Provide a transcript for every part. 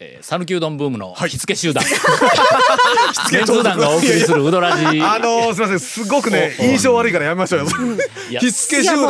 Kagawa. 讃岐うどんブームの火付け集団、メンツー団がお送りするウドラジ。あのー、すみません、すごくね、印象悪いからやめましょう。よ。や火付け集団。い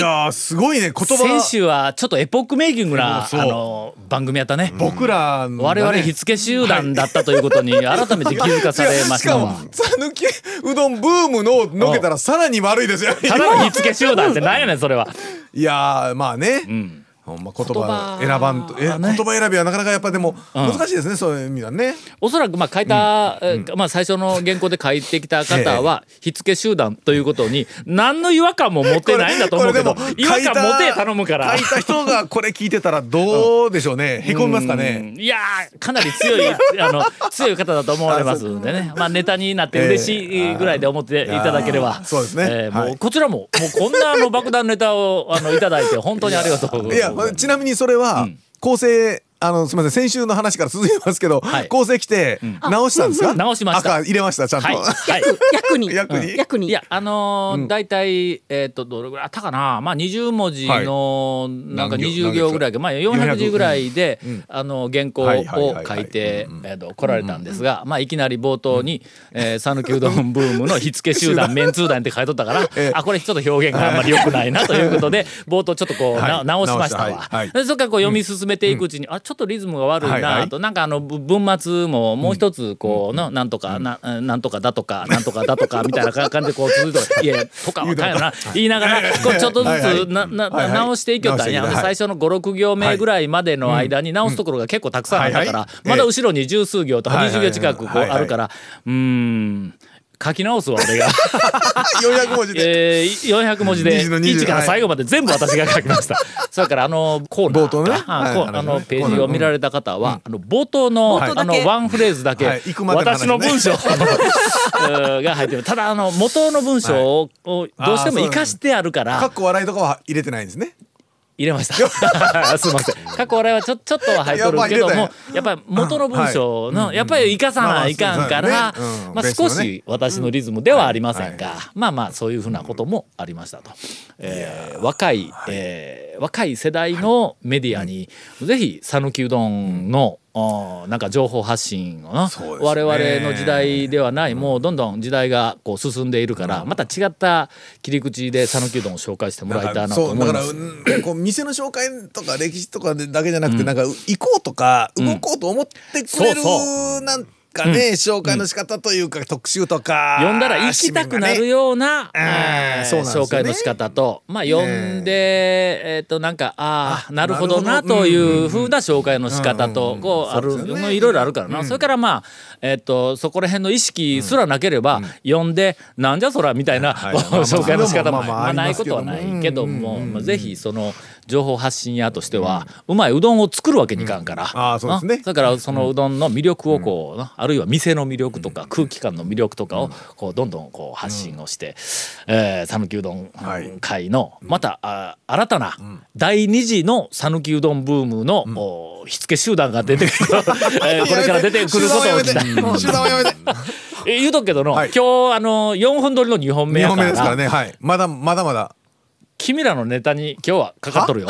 やー、すごいね、言葉先週はちょっとエポックメイキングなあの番組やったね、僕らがね、我々火付け集団だったということに改めて気づかされましたわ。讃岐うどんブームののけたらさらに悪いですよ。ただの火付け集団ってなんやねんそれは。いやーまあね、んほんま言葉選ばんと、えね。言葉選びはなかなかやっぱでも難しいですね、そういう意味はね。おそらくまあ書いた、えーまあ最初の原稿で書いてきた方は 火付け集団ということに何の違和感も持ってないんだと思うけど 違和書いた感持て頼むから。書いた人がこれ聞いてたらどうでしょうね。へこみますかね。うん。いやーかなり強い あの強い方だと思われますんでね。まあネタになって嬉しいぐらいで思っていただければ、ーそうですね。えーもうはい。こちらももうこんなあの爆弾ネタをあのいただいて本当にありがとういやちなみにそれは構成あのすみません。先週の話から続きますけど、はい。構成来て直したんですか、直しました。赤入れましたちゃんと、はい、はい役に？役に役に。いやあのー大体えっ、とどれぐらいあったかな？まあ20文字のなんか何行20行ぐらいか。まあ400字ぐらいで、ん。あの原稿をはいはいはいはい。書いてえーと来られたんですがまあいきなり冒頭に「えー讃岐うどんブームの火付け集団メンツー団」って書いとったから ええ。あこれちょっと表現があんまり良くないなということで冒頭ちょっとこうなはい。直しました直わした。はい。はい。でそこからこう読み進めていくうちにあちょっとリズムが悪いはいはないとなんかあのぶ文末ももう一つこうのなんとかななんとかだとかなんとかだとか みたいな感じでこう続いて「いやとかはかんやな」言い。ながらこうちょっとずつなな直していきよったんや。最初の56行目ぐらいまでの間に直すところが結構たくさんあったからまだ後ろに十数行とかはいはい。20行近くこうあるから。うーん書き直すわ俺が。400文字で、えー、400文字で20の20 1から最後まで全部私が書きました。それからあのコーナー。冒頭ね。あはい。こうあのページを見られた方は、あの冒頭の、冒頭だけ。あのワンフレーズだけ、はい。私の文章うん が入ってる。ただあの元の文章を,、をどうしても生かしてあるからかっこ笑いとかは入れてないんですね入れました。すみません。過去笑いはちょちょっとは入っとるけどもいやっぱり元の文章の、やっぱり生かさないかんから、まあ少し私のリズムではありませんが、まあまあそういうふうなこともありましたと。えー若い、えー若い世代のメディアに、ぜひ讃岐うどんの、なんか情報発信をな、ね。我々の時代ではない、もうどんどん時代がこう進んでいるから、また違った切り口で讃岐うどんを紹介してもらいたいなと思います。うん。こう店の紹介とか歴史とかだけじゃなくて、なんか行こうとか動こうと思ってくれる、そう。なんかね、紹介の仕方というか、特集とか読んだら行きたくなるような、ねえーうん。そうなね。紹介の仕方と、まあ読んで、えっ、となんかああなるほどなというふうな紹介の仕方と、うんこうある、ね。まあいろいろあるからな、それからまあえっ、とそこら辺の意識すらなければ、読ん。でなんじゃそらみたいな、紹介の仕方も、まあないことはないけども、まあぜひその情報発信屋としては、うまいうどんを作るわけにいかんから、あーそうですね。な。だからそのうどんの魅力をこう、なあるいは店の魅力とか空気感の魅力とかをこうどんどんこう発信をしてえー讃岐、うどんはい。会のまたあ新たな第二次の讃岐うどんブームの、お火付け集団が出てくる、えーこれから出てくることをやめてうん集団はやめて。え言うとくけどの、はい。今日あの4本撮りの2本目2やから。本目ですからね。はい。まだまだまだ君らのネタに今日はかかっとるよ。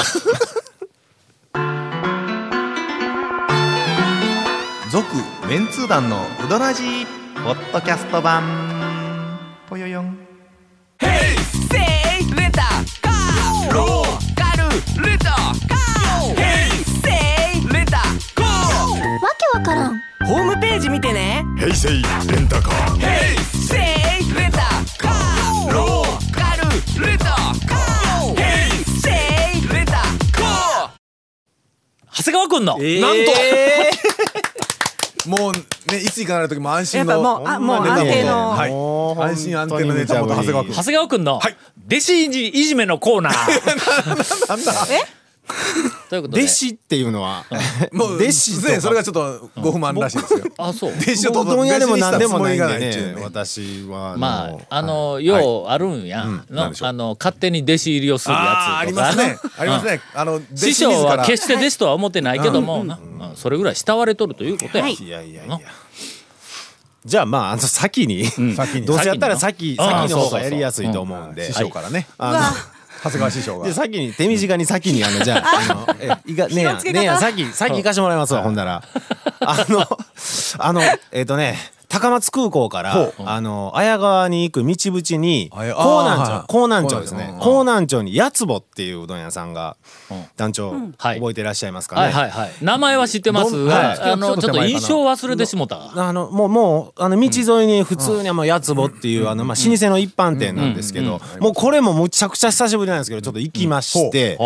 続メンツー団のウドラジーポッドキャスト版。ぽよよん。わけわからん。ホームページ見てね。平成レンタカー。せ長谷川くんの、なんと。もうねいつ行かない時も安心のやっぱもうあもう安定の。はい。安心安定のネタ元長谷川君長谷川くんの、はい。弟子いじいじめのコーナー。なんだ ということで弟子っていうのはもう弟子ねそれがちょっとご不満らしいですよ。あそう。弟子をうどん屋でも何でもないんでね。ね私はまああのようあるんや、あの勝手に弟子入りをするやつとかありますね。ありますね。あの師匠は決しして弟子とは思ってないけども、なうん。それぐらい慕われとるということや、い。やいやいやじゃあまああの先に、先に。どうせやったら先先の先の方がやりやすいと思うんで、師匠からね。あの長谷川師匠が。で先に手短に先にあのじゃあ あのえいがねえやねえや先先行かしてもらいますわほんなら。あのあのえっ、とね高松空港からあの綾川に行く道縁に江南町江南町ですね。江江南町にやつぼっていううどん屋さんが団長はい。覚えていらっしゃいますかね、名前は知ってます。あのちょっと印象忘れてしもた。わあのもうもうあの道沿いに普通にもうやつぼっていうあのまあ老舗の一般店なんですけどもうこれもむちゃくちゃ久しぶりなんですけどちょっと行きまして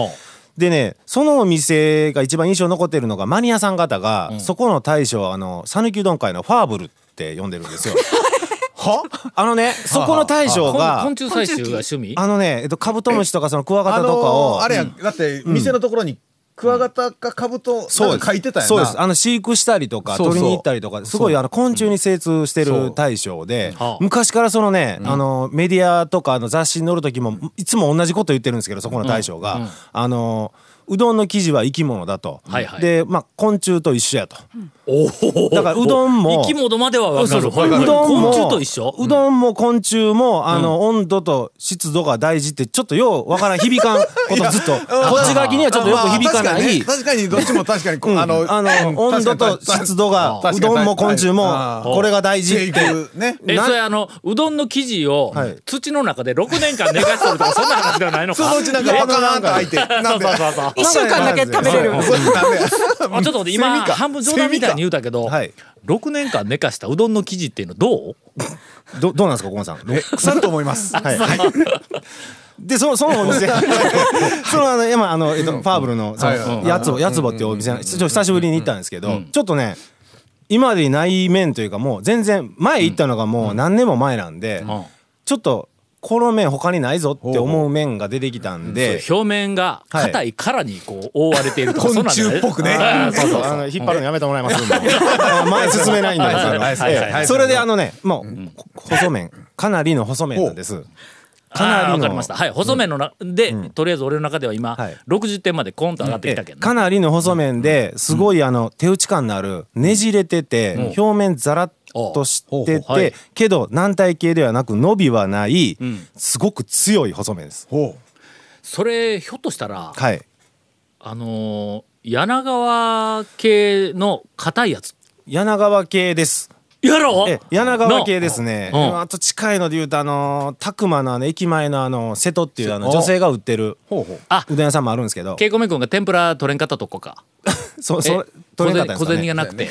でねそのお店が一番印象残ってるのがマニアさん方がそこの大将あの讃岐うどん会のファーブルって呼んでるんですよ。はあのねそこの大将が昆虫採集が趣味？あのねえっとカブトムシとかそのクワガタあとかをあれやだって店のところにクワガタかカブトなんか書いてたやんな。そうです。あの飼育したりとか取りに行ったりとかすごいあの昆虫に精通してる大将ではあ。昔からそのねあのメディアとかあの雑誌に載る時もいつも同じこと言ってるんですけどそこの大将が。あのうどんの生地は生き物だと。はいはい。でまあ昆虫と一緒やと。おおだからうどんも生き物までは分かる。うどんも昆虫と一緒？うどんも昆虫もあの温度と湿度が大事ってちょっとようわからん響かんことずっと。こっち書きにはちょっとよく響かまあない。確かにね確かにどっちも確かに。こうあのあのうん。温度と湿度がうどんも昆虫もこれが大事って。ね。えなそれあのうどんの生地をはい。土の中で6年間寝かしとるとかそんな話ではないのか。そのうちなんかパカーンと開いて。なんでそうそうそう一週間だけ食べれる。ちょっと待って今半分冗談みたいに言うたけど、はい。6年間寝かしたうどんの生地っていうのどう？どどうなんですか小野さん？え腐ると思います。はい。でそのそのお店。そのあの今あの、えっと、ファーブルののやつぼやつぼっていうお店。ちょっと久しぶりに行ったんですけど、ちょっとね今までにない麺というかもう全然前行ったのがもう何年も前なんで、ん。ちょっとこの麺他にないぞって思う麺が出てきたんで、表面が硬い殻にこう覆われているとか、そんなんじゃない昆虫っぽくねそうそうあの引っ張るのやめてもらいますんで。前進めないんではいそれであのねもう細麺かなりの細麺なんです。かなりかりました。はい、細麺のな、で、とりあえず俺の中では今、はい。60点までコンと上がってきたけどな、ええ。かなりの細麺ですごいあの手打ち感のあるねじれてて表面ザラッとしてほうほうはい。てけど軟体系ではなく伸びはないん。すごく強い細麺です。ほそれひょっとしたら、はい。あのー柳川系の硬いやつ。柳川系です。やろえ柳川系ですね、うん。あと近いので言うとあの拓磨のあの駅前のあの瀬戸っていうあのお女性が売ってるうほうほう。あ。うどん屋さんもあるんですけど。ケイコメ君が天ぷら取れんかったとこか。そそれえ取れなかった小んですかね。銭がなくて、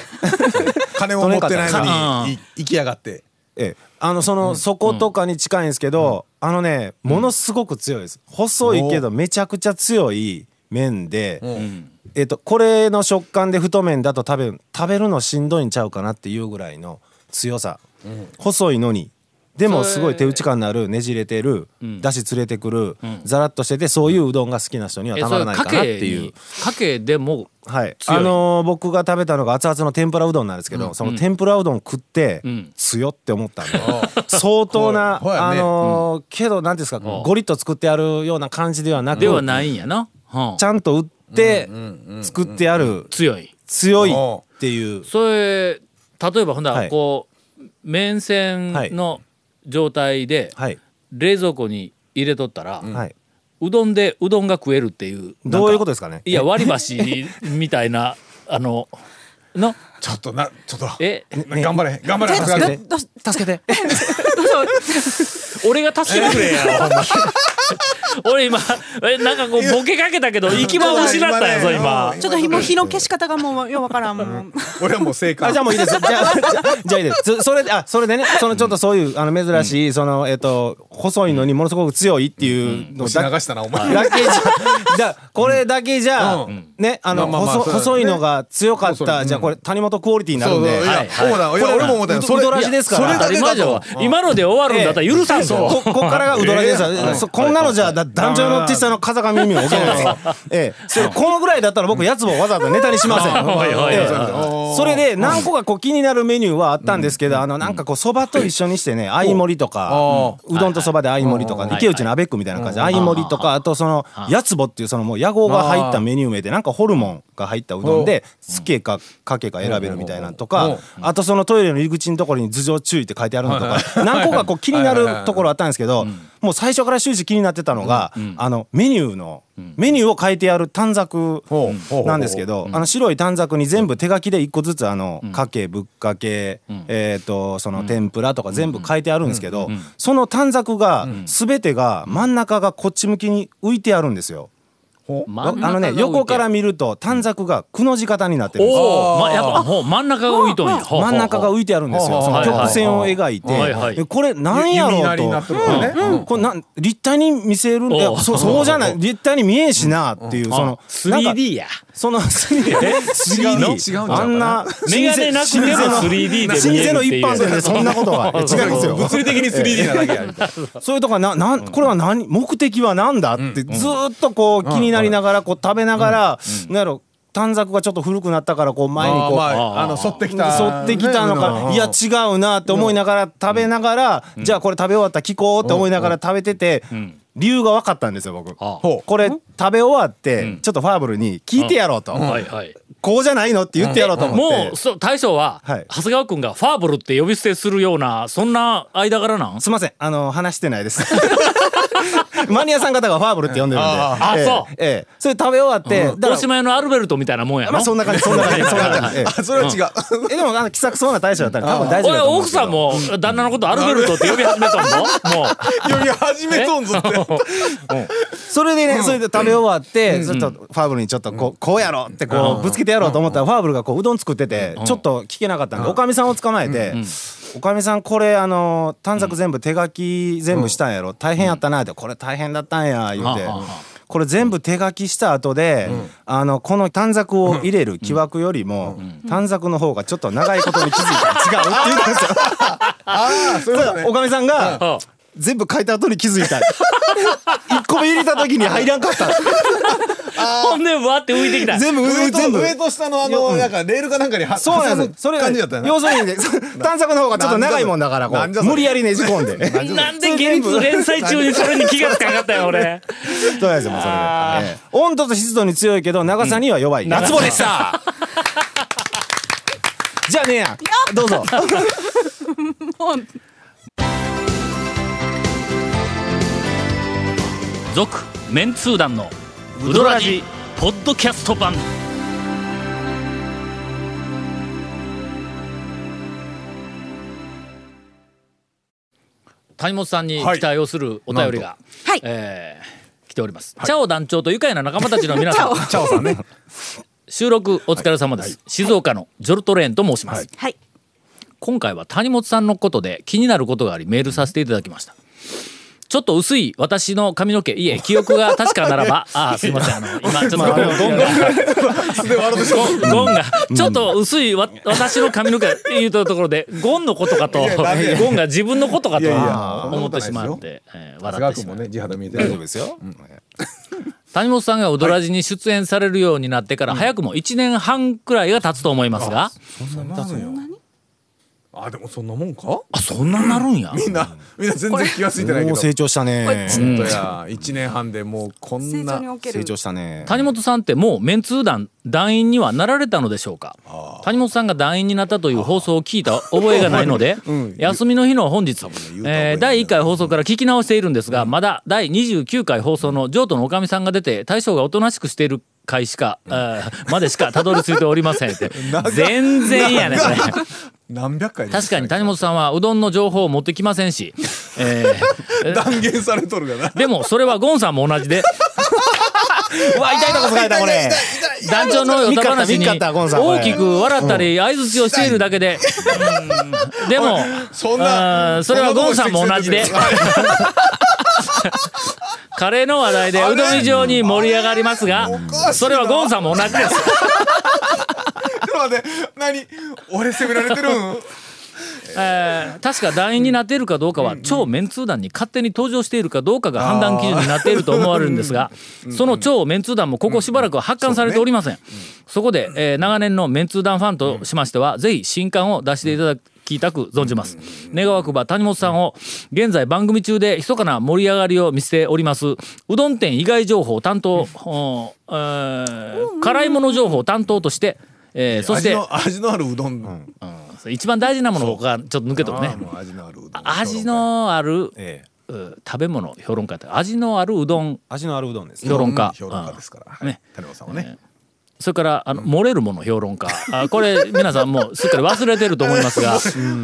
金も持ってない取れんかのったにい行きやがって。ええ。あのその底とかに近いんですけど、あのねものすごく強いです。細いけどめちゃくちゃ強い麺で、えっとこれの食感で太麺だと食べる食べるのしんどいんちゃうかなっていうぐらいの強さ、細いのにでもすごい手打ち感のあるねじれてる、だし連れてくる、ザラッとしててそういううどんが好きな人にはえたまらないかなっていう。かけでもはい、あのー僕が食べたのが熱々の天ぷらうどんなんですけど、その天ぷらうどん食ってん。強って思ったんで、相当な、あのーけど何ですか、ゴリッと作ってあるような感じではなくではないんやな、うん。ちゃんと売って作ってある。強い。強いっていう。それ例えばほんだらはい。こう麺線の状態ではい、冷蔵庫に入れとったら、はい、うどんでうどんが食えるっていうどういうことでですかね？いや割り箸みたいな あののちょっとなちょっと。え？頑張れ頑張れ助けて。助けて。俺が助けてくれや 俺今えなんかこうボケかけたけど行き場を失ったやぞ今ちょっと火も火の消し方がもうようわからんもう。俺はもう正解。あじゃあもういいです。じゃあじゃあじゃあいいです。そそれであそれでねそのちょっとそういうあの珍しい、そのえっ、と細いのにものすごく強いっていうのだ流したなお前。だけじゃじゃあこれだけじゃ、うん。ねあの、まあまあまあ細いのが強かった、じゃあこれ谷本クオリティになるんで。そうそう。いやはい。はい。思ったいや俺も思ったよ。うどうどらしですから。今ので終わるんだったら許さんぞ、ここっからがうどらじですこんなのじゃだ団長の小さの風上耳を置けないですええそれこのぐらいだったら僕やつもわざわざネタにしませんええそれで何個かこう気になるメニューはあったんですけど、あのなんかこうそばと一緒にしてね相盛りとか、うどんとそばで相盛りとか、池内のアベックみたいな感じで相盛りとかあとそのやつぼっていうそのもう野号が入ったメニュー名でなんかホルモンが入ったうどんでつけかかけか選べるみたいなのとかあとそのトイレの入り口のところに頭上注意って書いてあるのとか 何個かこう気になるところあったんですけどもう最初から終始気になってたのがあのメニューのメニューを書いてある短冊なんですけどあの白い短冊に全部手書きで一個ずつあのかけぶっかけえっとその天ぷらとか全部書いてあるんですけどその短冊が全てが真ん中がこっち向きに浮いてあるんですよ。あのね横から見ると短冊がくの字型になってるんです。よ。おお、ま、やっぱほう真ん中が浮いとんや。ほう真ん中が浮いてあるんですよ。その曲線を描いて、えこれなんやろうと、うんこれなん立体に見せるんだそそうじゃない。立体に見えんしなっていうそのなんか 3D や。その 3D 違う？の違うんちゃうかな？あんなメガネなくても 3D で老舗の一般店でそんなことは。え 違いますよ。物理的に 3D なだけそういうとこはななんこれは何目的は何だってずーっとこう気になりながらこう食べながらなんやろ短冊がちょっと古くなったからこう前にこうなまああの沿ってきた沿ってきたのかいや違うなって思いながら食べながらじゃあこれ食べ終わったら聞こうって思いながら食べてて理由が分かったんですよ僕。あほう。これ食べ終わってちょっとファーブルに聞いてやろうと。はいはい。こうじゃないのって言ってやろうと思って。もうそう大将は、はい。長谷川君がファーブルって呼び捨てするようなそんな間柄なん？すいません。あの話してないです。マニアさん方がファーブルって呼んでるんで。ええ。あそう。ええ。それ食べ終わってだから大島屋のアルベルトみたいなもんやろまあそんな感じそんな感じそんな感じ。ええなそれは違う。えでもあの気さくそうな大将だったら多分大丈夫俺だと思うんですけど。奥さんも旦那のことアルベルトって呼び始めたんぞもう。呼び始めとんぞってそれでねそれで食べ終わってちょっとファーブルにちょっとこうこうやろってこうぶつけてやろうと思ったらファーブルがこううどん作っててちょっと聞けなかったんでおかみさんを捕まえて「おかみさんこれあの短冊全部手書き全部したんやろ大変やったな」って「これ大変だったんや」言うてうん。これ全部手書きした後で、あのこの短冊を入れる木枠よりも、短冊の方がちょっと長いことに気づいた違うって言ったんですよ。ああそうおかみさんが、全部書いた後に気づいた。一個目入れた時に入らんかった。ほんでわって浮いてきた全部上と。上と下のあのなんかレールかなんかにはそうなんです。それ感じだったよね要するにね、短冊の方がちょっと長いもんだからこなんじゃそれう無理やりねじ込んで。なんで現実連載中にそれに気がつかなかったよ俺そうなんですよもうそれでええ温度と湿度に強いけど長さには弱い。夏場でした。じゃあねや。どうぞ。続メンツー団のウドラジポッドキャスト版。谷本さんに期待をするお便りが、はい。えー来ております、チャオ団長と愉快な仲間たちの皆さん。チャオ。さんね。収録お疲れ様です、静岡のジョルトレーンと申します、はい。今回は谷本さんのことで気になることがありメールさせていただきましたちょっと薄い私の髪の毛いえ記憶が確かならば ああすいません。あの今 ちょっとゴンがゴンがちょっと薄いわ私の髪の毛言うたところでゴンのことかとゴンが自分のことかと思ってしまって笑ってしまう。川君もね地肌見えてる。大丈夫ですよ。谷本さんがウドラジに出演されるようになってから早くも1年半くらいが経つと思いますがあでもそんなもんか？あそんなになるんや。みんなみんな全然気がついてないけど。もう成長したね。本当や1年半でもうこん成長な成長したね。谷本さんってもうメンツー団団員にはなられたのでしょうか？谷本さんが団員になったという放送を聞いた覚えがないので、休みの日の本日、えー第1回放送から聞き直しているんですが、まだ第29回放送の譲渡のおかみさんが出て大将がおとなしくしている回しか、あーまでしかたどり着いておりませんって。全然やねこれ。何百回確かに谷本さんはうどんの情報を持ってきませんし、えー。断言されとるがな。でもそれはゴンさんも同じで。う わ痛いとこ使えたこれ。団長のヨタ話に大きく笑ったり相づちをしているだけで、うん。でもそんなそれはゴンさんも同じでカレーの話題でうどん以上に盛り上がりますがそれはゴンさんも同じです。待って何？俺責められてるん？えー確か団員になっているかどうかは超メンツー団に勝手に登場しているかどうかが判断基準になっていると思われるんですがその超メンツー団もここしばらくは発刊されておりません。そこで、えー長年のメンツー団ファンとしましてはぜひ新刊を出していただ聞いたく存じます。願わくば谷本さんを現在番組中で密かな盛り上がりを見せております。うどん店以外情報担当、おえー辛いもの情報担当として、えーそして味の味のあるうどん、うん。一番大事なものがちょっと抜けとるね。味のあるうどん味のある、ええ。う食べ物評論家って味のあるうどん。味のあるうどんです評論家。評論家ですから、はい。ね。谷本さんはね、それからあの漏れるもの評論家。あこれ皆さんもう すっかり忘れてると思いますが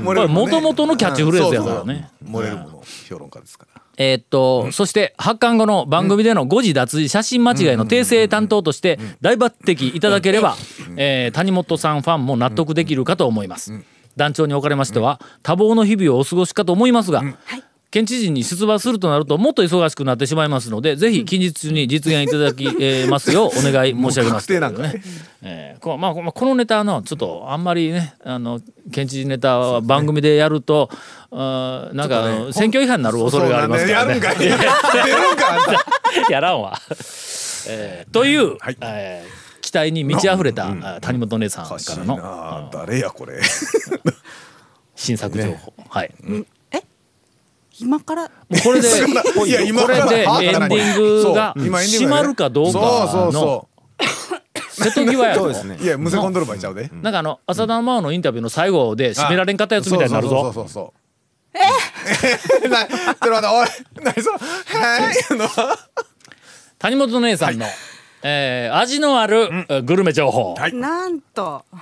これもともとのキャッチフレーズやからね。漏れるもの評論家ですから。えーっと、そして発刊後の番組での誤字脱字写真間違いの訂正担当として大抜擢いただければ、えー谷本さんファンも納得できるかと思います。団長におかれましては多忙の日々をお過ごしかと思いますが、県知事に出馬するとなるともっと忙しくなってしまいますのでぜひ近日中に実現いただき、えーますようお願い申し上げます。もう確定なんかね。えーこまあまあこのネタのちょっとあんまりねあの県知事ネタは番組でやると、あーなんかあの選挙違反になる恐れがありますからね。そうなんだよやるんかい 出るんかあんたやらんわ。えーという、はいえー期待に満ち溢れた、あ谷本姉さんからのな誰やこれ 新作情報、はい。も今からうこれで これではエンディングが閉まるかどうかそうそうのそ瀬戸際やろそうですね。ういやむせ込んどる場合ちゃうで。なんかあの浅田真央のインタビューの最後で締められんかったやつみたいになるぞ。そうそうそうそうえなちょっと待っておい。何そのはいの谷本姉さんの、えー味のある、えーグルメ情報、はいなんとあ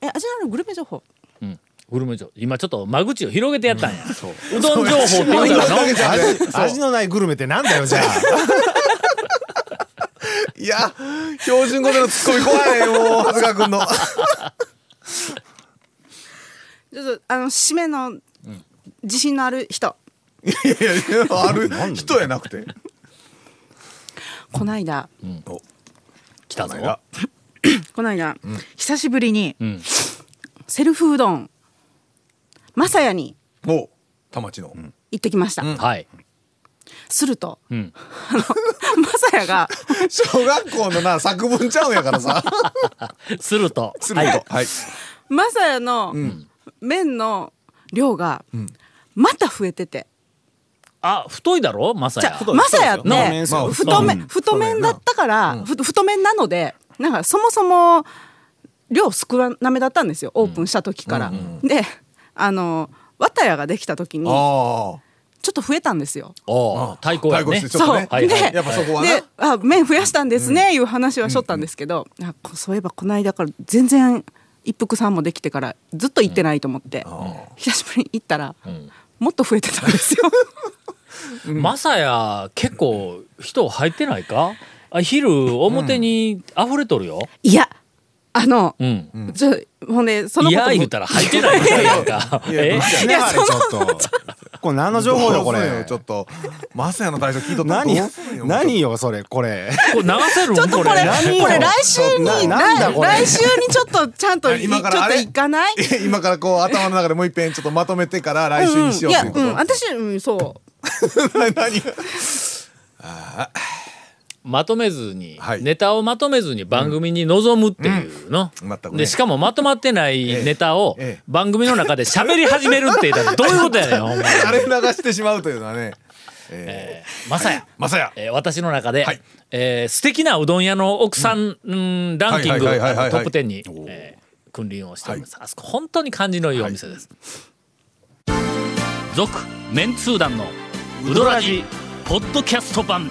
え味のあるグルメ情報グルメ情報。今ちょっと間口を広げてやったんや、うどん情報って言うの。味味のないグルメってなんだよじゃあ。いや標準語でのツッコミ怖いもう長谷川君の。ちょっとあの締めの自信のある人。いやいやいやある人やなくて。こないだ。来たぞ。がこないだ、久しぶりに、ん。セルフうどんまさやにおう田町の行ってきました、はい、すると、ん。まさやが 小学校のな作文ちゃうんやからさ。すると。すると。はい。まさやの麺の量がまた増えてて、あ太いだろ？まさやじゃあまさやって太麺太麺、だったから、ふ太麺なのでなんかそもそも量少なめだったんですよ。オープンした時から。であの綿屋ができた時にちょあっと増えたんですよ。対抗やね。対抗してちょっとね。はいはい。でやっぱそこはなであ麺増やしたんですね、いう話はしょったんですけど、あこそういえばこの間から全然一服さんもできてからずっと行ってないと思って、久しぶりに行ったら、もっと増えてたんですよ。まさや結構人入ってないか？あ昼表に溢れとるよ、いやあの、うん。ちょほんでそのいことも。や言うたら入ってない。み たいやんかえ？いやちょっと。これ何の情報よこれ？ちょっと。マサヤの対象聞いとったら何？どうすんよ何よそれこれ。これ流せる？んちょっとこれこれ。来週にな来週にちょっとちゃんと今からあれ？行かない？今からこう頭の中でもう一遍ちょっとまとめてから来週にしよういや、ということ、うん、私、うん、そう。何？がまとめずに、はい。ネタをまとめずに番組に臨むっていうの、うん。全くね。でしかもまとまってないネタをええ。番組の中で喋り始めるって言ったらどういうことやねん ほんまに。あれ流してしまうというのはね。えーまさや、マサヤえー私の中で、はい。えー素敵なうどん屋の奥さん、うんランキングトップ10に、えー君臨をしております、あそこ本当に感じのいいお店です。続、メンツー団のウドラジポッドキャスト版